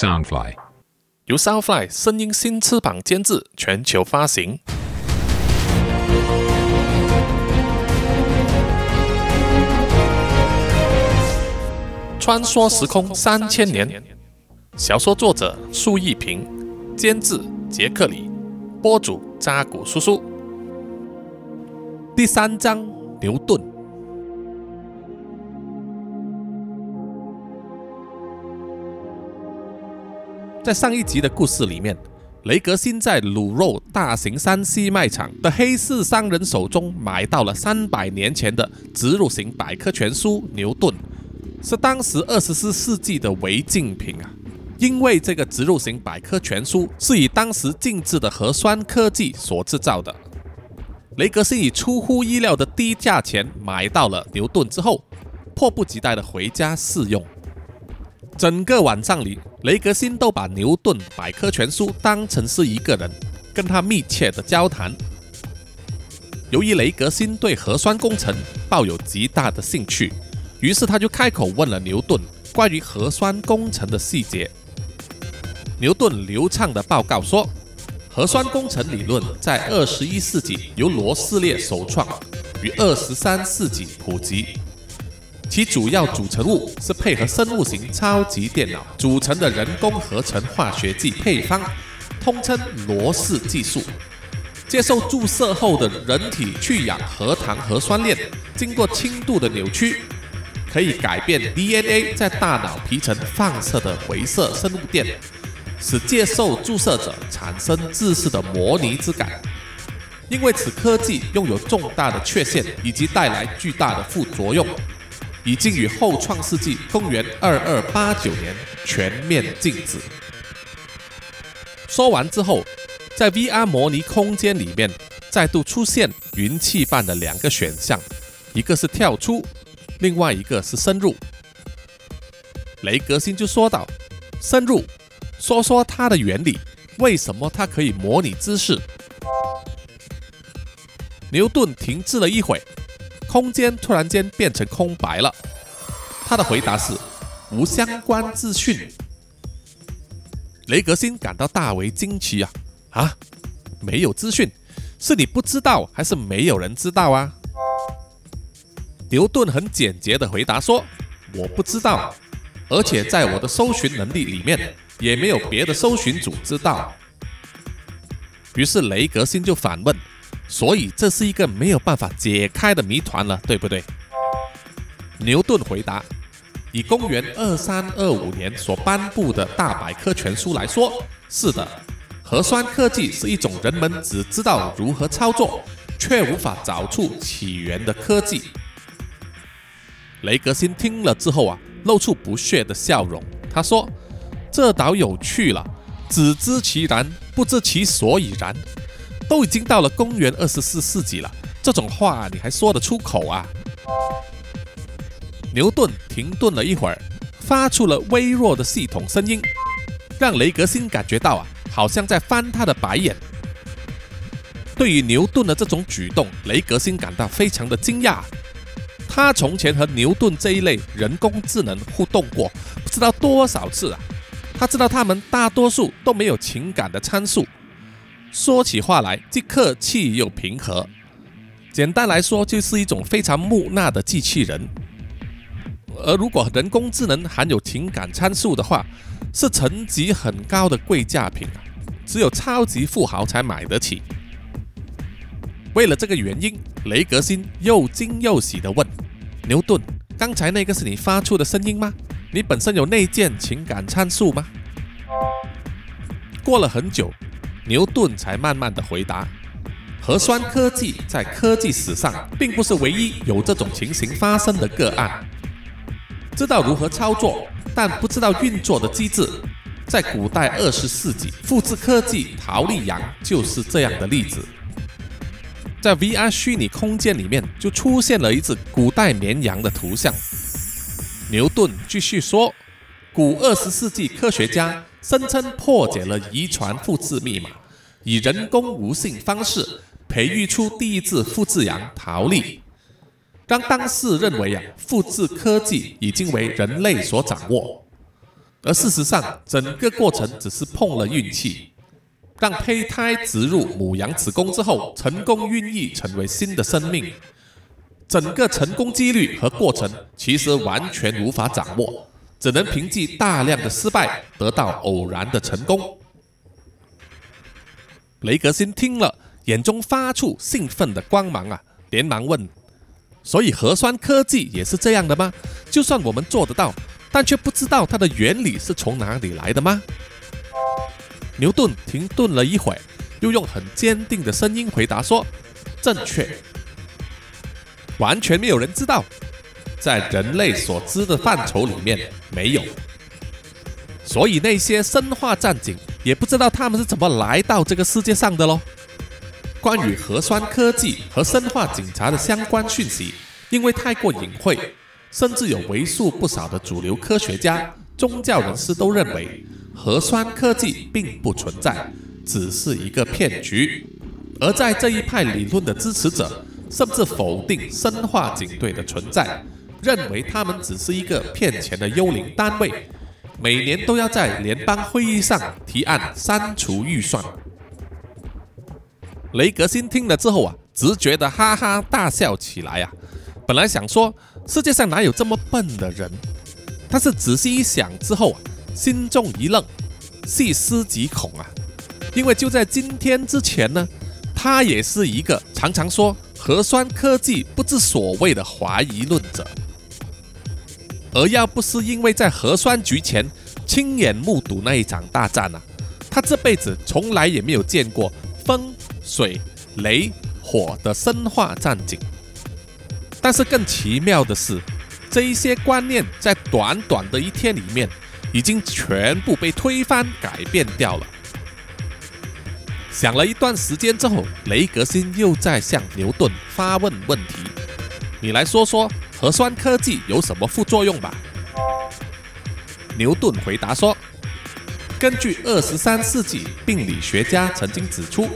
Soundfly。由 Soundfly 声音新翅膀监制，全球发行。穿梭时空三千年，小说作者苏一平，监制杰克里，播主扎古叔叔。第三章牛顿。在上一集的故事里面，雷格辛在卤肉大型山西卖场的黑市商人手中买到了三百年前的植入型百科全书《牛顿》。是当时二十四世纪的违禁品啊！因为这个植入型百科全书是以当时禁制的核酸科技所制造的。雷格斯以出乎意料的低价钱买到了牛顿之后，迫不及待的回家试用。整个晚上里，雷格辛都把牛顿百科全书当成是一个人，跟他密切的交谈。由于雷格辛对核酸工程抱有极大的兴趣。于是他就开口问了牛顿关于核酸工程的细节。牛顿流畅地报告说，核酸工程理论在二十一世纪由罗斯列首创，于二十三世纪普及。其主要组成物是配合生物型超级电脑组成的人工合成化学剂配方，通称罗氏技术。接受注射后的人体去氧核糖核酸链，经过轻度的扭曲。可以改变 DNA 在大脑皮层放射的回射生物电，使接受注射者产生自视的模拟之感。因为此科技拥有重大的缺陷以及带来巨大的副作用，已经于后创世纪公元二二八九年全面禁止。说完之后，在 VR 模拟空间里面再度出现云气般的两个选项，一个是跳出。另外一个是深入，雷格星就说道：“深入，说说它的原理，为什么它可以模拟姿势？”牛顿停滞了一会，空间突然间变成空白了。他的回答是：“无相关资讯。”雷格星感到大为惊奇啊！啊，没有资讯，是你不知道，还是没有人知道啊？牛顿很简洁的回答说：“我不知道，而且在我的搜寻能力里面，也没有别的搜寻组知道。”于是雷格星就反问：“所以这是一个没有办法解开的谜团了，对不对？”牛顿回答：“以公元二三二五年所颁布的大百科全书来说，是的，核酸科技是一种人们只知道如何操作，却无法找出起源的科技。”雷格辛听了之后啊，露出不屑的笑容。他说：“这倒有趣了，只知其然，不知其所以然。都已经到了公元二十四世纪了，这种话你还说得出口啊？”牛顿停顿了一会儿，发出了微弱的系统声音，让雷格星感觉到啊，好像在翻他的白眼。对于牛顿的这种举动，雷格星感到非常的惊讶。他从前和牛顿这一类人工智能互动过，不知道多少次啊。他知道他们大多数都没有情感的参数，说起话来既客气又平和。简单来说，就是一种非常木讷的机器人。而如果人工智能含有情感参数的话，是层级很高的贵价品，只有超级富豪才买得起。为了这个原因，雷格辛又惊又喜地问牛顿：“刚才那个是你发出的声音吗？你本身有内建情感参数吗？”过了很久，牛顿才慢慢地回答：“核酸科技在科技史上并不是唯一有这种情形发生的个案。知道如何操作，但不知道运作的机制，在古代二十世纪复制科技陶丽羊就是这样的例子。”在 VR 虚拟空间里面，就出现了一只古代绵羊的图像。牛顿继续说：“古二十世纪科学家声称破解了遗传复制密码，以人工无性方式培育出第一只复制羊陶丽，让当事认为啊，复制科技已经为人类所掌握。而事实上，整个过程只是碰了运气，让胚胎植入母羊子宫之后，成功孕育成为新的生命。整个成功几率和过程其实完全无法掌握，只能凭借大量的失败得到偶然的成功。雷格辛听了，眼中发出兴奋的光芒啊，连忙问：“所以核酸科技也是这样的吗？就算我们做得到？”但却不知道它的原理是从哪里来的吗？牛顿停顿了一会儿，又用很坚定的声音回答说：“正确，完全没有人知道，在人类所知的范畴里面没有。所以那些生化战警也不知道他们是怎么来到这个世界上的喽。关于核酸科技和生化警察的相关讯息，因为太过隐晦。”甚至有为数不少的主流科学家、宗教人士都认为核酸科技并不存在，只是一个骗局。而在这一派理论的支持者，甚至否定生化警队的存在，认为他们只是一个骗钱的幽灵单位，每年都要在联邦会议上提案删除预算。雷格辛听了之后啊，直觉的哈哈大笑起来啊！本来想说。世界上哪有这么笨的人？但是仔细一想之后啊，心中一愣，细思极恐啊！因为就在今天之前呢，他也是一个常常说核酸科技不知所谓的怀疑论者。而要不是因为在核酸局前亲眼目睹那一场大战啊，他这辈子从来也没有见过风、水、雷、火的生化战警。但是更奇妙的是，这一些观念在短短的一天里面，已经全部被推翻改变掉了。想了一段时间之后，雷格辛又在向牛顿发问问题：“你来说说核酸科技有什么副作用吧？”牛顿回答说：“根据二十三世纪病理学家曾经指出，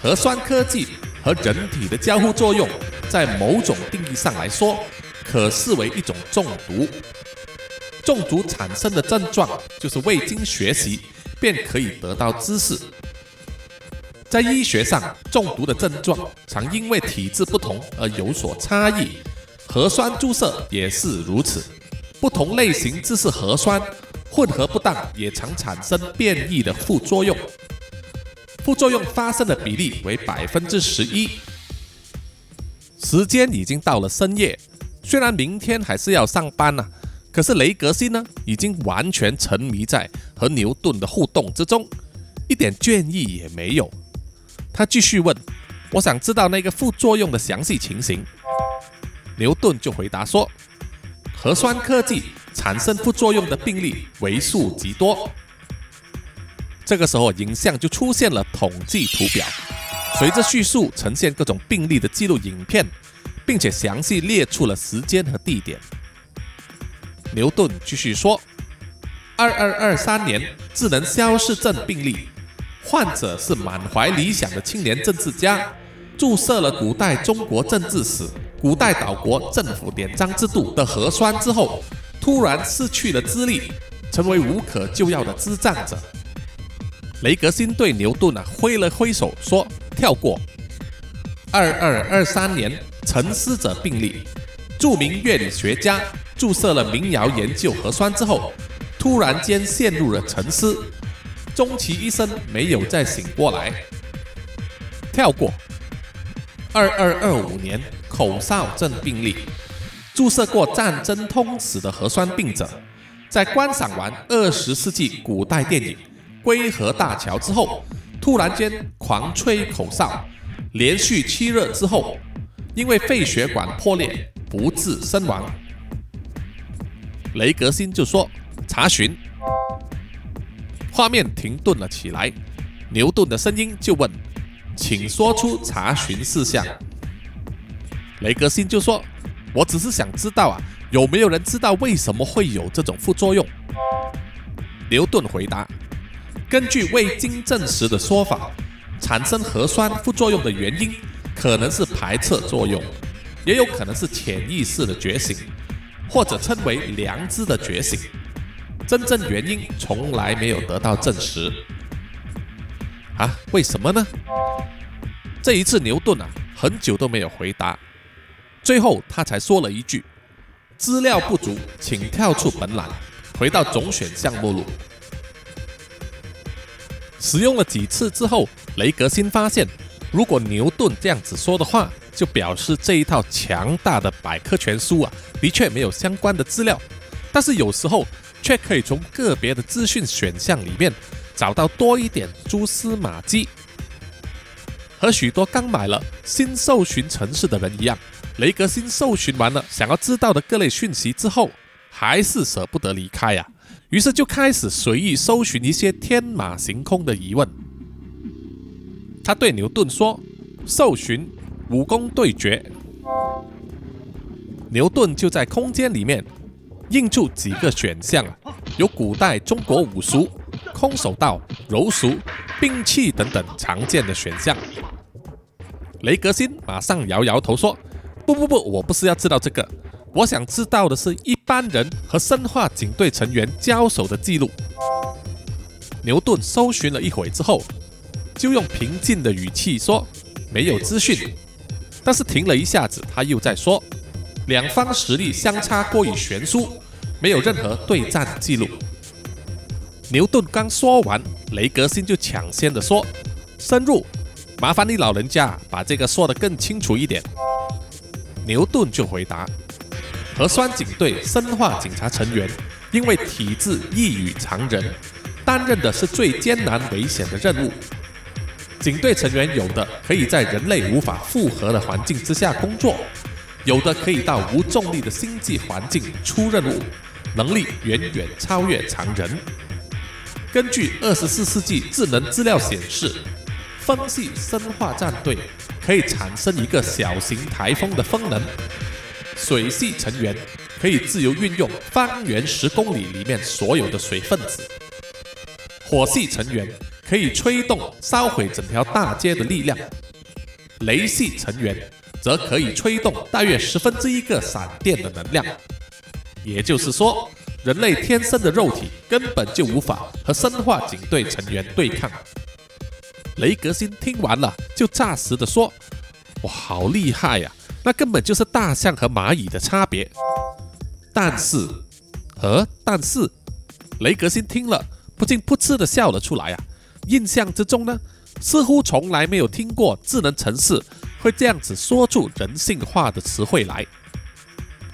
核酸科技和人体的交互作用。”在某种定义上来说，可视为一种中毒。中毒产生的症状就是未经学习便可以得到知识。在医学上，中毒的症状常因为体质不同而有所差异。核酸注射也是如此，不同类型知识核酸混合不当，也常产生变异的副作用。副作用发生的比例为百分之十一。时间已经到了深夜，虽然明天还是要上班呐，可是雷格西呢，已经完全沉迷在和牛顿的互动之中，一点倦意也没有。他继续问：“我想知道那个副作用的详细情形。”牛顿就回答说：“核酸科技产生副作用的病例为数极多。”这个时候，影像就出现了统计图表。随着叙述呈现各种病例的记录影片，并且详细列出了时间和地点。牛顿继续说：“二二二三年智能消失症病例，患者是满怀理想的青年政治家，注射了古代中国政治史、古代岛国政府典章制度的核酸之后，突然失去了资历，成为无可救药的智障者。”雷格辛对牛顿啊挥了挥手说。跳过。二二二三年沉思者病例，著名乐理学家注射了民谣研究核酸之后，突然间陷入了沉思，终其一生没有再醒过来。跳过。二二二五年口哨症病例，注射过战争通史的核酸病者，在观赏完二十世纪古代电影《龟河大桥》之后。突然间狂吹口哨，连续七日之后，因为肺血管破裂不治身亡。雷格辛就说：“查询。”画面停顿了起来，牛顿的声音就问：“请说出查询事项。”雷格辛就说：“我只是想知道啊，有没有人知道为什么会有这种副作用？”牛顿回答。根据未经证实的说法，产生核酸副作用的原因可能是排斥作用，也有可能是潜意识的觉醒，或者称为良知的觉醒。真正原因从来没有得到证实。啊，为什么呢？这一次牛顿啊，很久都没有回答，最后他才说了一句：“资料不足，请跳出本栏，回到总选项目录。”使用了几次之后，雷格新发现，如果牛顿这样子说的话，就表示这一套强大的百科全书啊，的确没有相关的资料。但是有时候却可以从个别的资讯选项里面找到多一点蛛丝马迹。和许多刚买了新搜寻城市的人一样，雷格新搜寻完了想要知道的各类讯息之后，还是舍不得离开呀。于是就开始随意搜寻一些天马行空的疑问。他对牛顿说：“搜寻武功对决。”牛顿就在空间里面印出几个选项啊，有古代中国武术、空手道、柔术、兵器等等常见的选项。雷格辛马上摇摇头说：“不不不，我不是要知道这个，我想知道的是一般人和生化警队成员交手的记录。”牛顿搜寻了一会之后，就用平静的语气说：“没有资讯。”但是停了一下子，他又在说：“两方实力相差过于悬殊，没有任何对战记录。”牛顿刚说完，雷格星就抢先的说：“深入。”麻烦你老人家把这个说得更清楚一点。牛顿就回答：核酸警队生化警察成员因为体质异于常人，担任的是最艰难危险的任务。警队成员有的可以在人类无法复合的环境之下工作，有的可以到无重力的星际环境出任务，能力远远超越常人。根据二十四世纪智能资料显示。分析生化战队可以产生一个小型台风的风能，水系成员可以自由运用方圆十公里里面所有的水分子，火系成员可以吹动烧毁整条大街的力量，雷系成员则可以吹动大约十分之一个闪电的能量。也就是说，人类天生的肉体根本就无法和生化警队成员对抗。雷格辛听完了，就诈实的说：“哇，好厉害呀！那根本就是大象和蚂蚁的差别。”但是，呃但是，雷格辛听了不禁噗嗤的笑了出来呀。印象之中呢，似乎从来没有听过智能城市会这样子说出人性化的词汇来。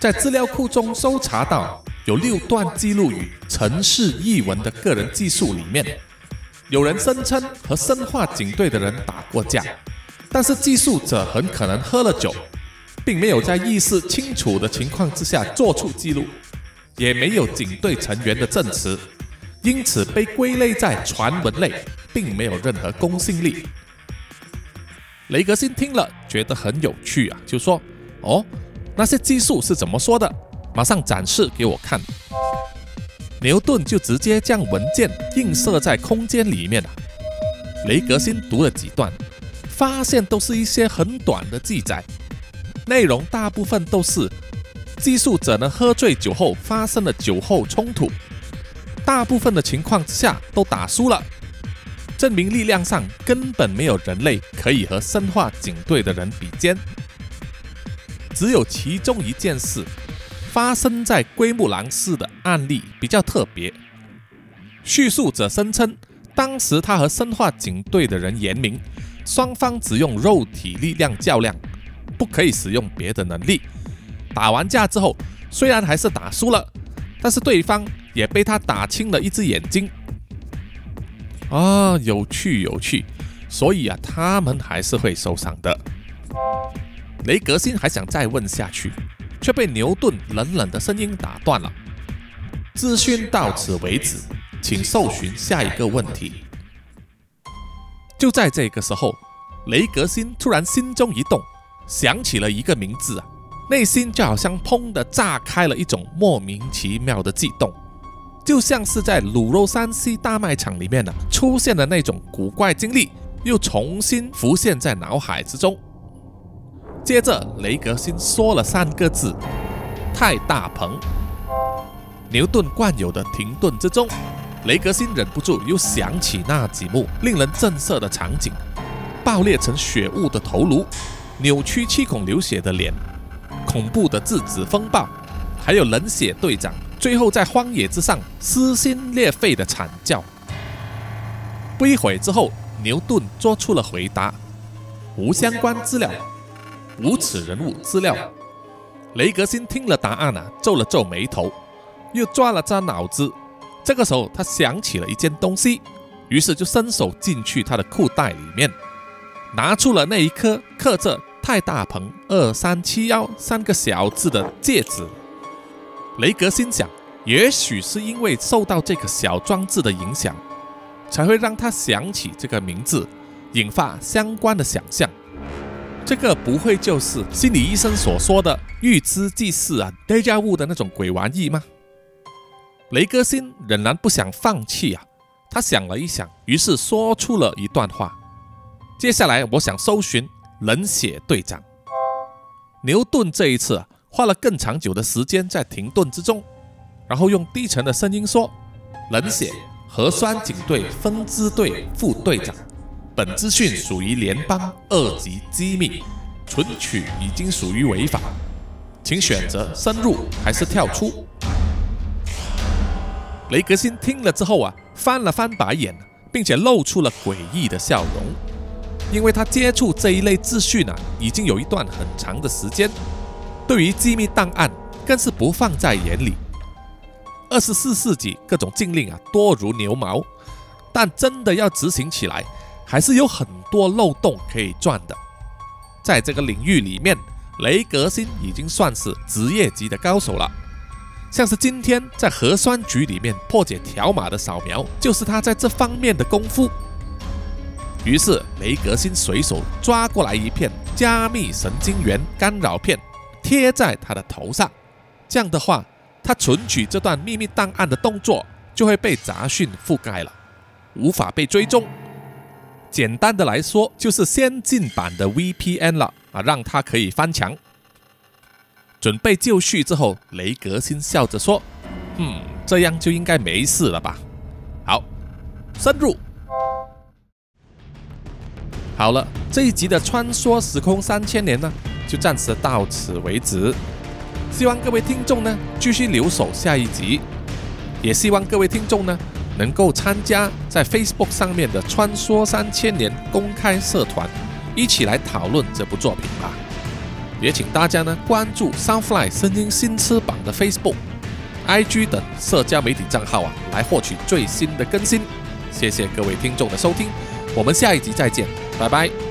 在资料库中搜查到有六段记录与城市译文的个人技术里面。有人声称和生化警队的人打过架，但是技术者很可能喝了酒，并没有在意识清楚的情况之下做出记录，也没有警队成员的证词，因此被归类在传闻类，并没有任何公信力。雷格辛听了觉得很有趣啊，就说：“哦，那些技术是怎么说的？马上展示给我看。”牛顿就直接将文件映射在空间里面了。雷格辛读了几段，发现都是一些很短的记载，内容大部分都是技术者呢喝醉酒后发生了酒后冲突，大部分的情况之下都打输了，证明力量上根本没有人类可以和生化警队的人比肩，只有其中一件事。发生在龟木兰市的案例比较特别。叙述者声称，当时他和生化警队的人言明，双方只用肉体力量较量，不可以使用别的能力。打完架之后，虽然还是打输了，但是对方也被他打青了一只眼睛。啊，有趣有趣，所以啊，他们还是会受伤的。雷格辛还想再问下去。却被牛顿冷冷的声音打断了。资讯到此为止，请搜寻下一个问题。就在这个时候，雷格辛突然心中一动，想起了一个名字啊，内心就好像砰的炸开了一种莫名其妙的悸动，就像是在卤肉山西大卖场里面呢出现的那种古怪经历，又重新浮现在脑海之中。接着，雷格辛说了三个字：“太大鹏。”牛顿惯有的停顿之中，雷格辛忍不住又想起那几幕令人震慑的场景：爆裂成血雾的头颅，扭曲七孔流血的脸，恐怖的质子风暴，还有冷血队长最后在荒野之上撕心裂肺的惨叫。不一会之后，牛顿做出了回答：“无相关资料，无此人物资料。”雷格辛听了答案啊，皱了皱眉头，又抓了抓脑子。这个时候，他想起了一件东西，于是就伸手进去他的裤袋里面，拿出了那一颗刻着“泰大鹏二三七幺”三个小字的戒指。雷格心想，也许是因为受到这个小装置的影响。才会让他想起这个名字，引发相关的想象。这个不会就是心理医生所说的预知既视啊、deja vu 的那种鬼玩意吗？雷格辛仍然不想放弃啊，他想了一想，于是说出了一段话。接下来，我想搜寻冷血队长。牛顿这一次啊花了更长久的时间在停顿之中，然后用低沉的声音说：“冷血。”核酸警队分支队副队长，本资讯属于联邦二级机密，存取已经属于违法，请选择深入还是跳出。雷格辛听了之后啊，翻了翻白眼，并且露出了诡异的笑容，因为他接触这一类资讯啊，已经有一段很长的时间，对于机密档案更是不放在眼里。二十四世纪各种禁令啊多如牛毛，但真的要执行起来，还是有很多漏洞可以钻的。在这个领域里面，雷格星已经算是职业级的高手了。像是今天在核酸局里面破解条码的扫描，就是他在这方面的功夫。于是雷格星随手抓过来一片加密神经元干扰片，贴在他的头上。这样的话。他存取这段秘密档案的动作就会被杂讯覆盖了，无法被追踪。简单的来说，就是先进版的 VPN 了啊，让它可以翻墙。准备就绪之后，雷格星笑着说：“嗯，这样就应该没事了吧？”好，深入。好了，这一集的穿梭时空三千年呢，就暂时到此为止。希望各位听众呢继续留守下一集，也希望各位听众呢能够参加在 Facebook 上面的“穿梭三千年”公开社团，一起来讨论这部作品吧。也请大家呢关注 Soundfly 声音新翅膀的 Facebook、IG 等社交媒体账号啊，来获取最新的更新。谢谢各位听众的收听，我们下一集再见，拜拜。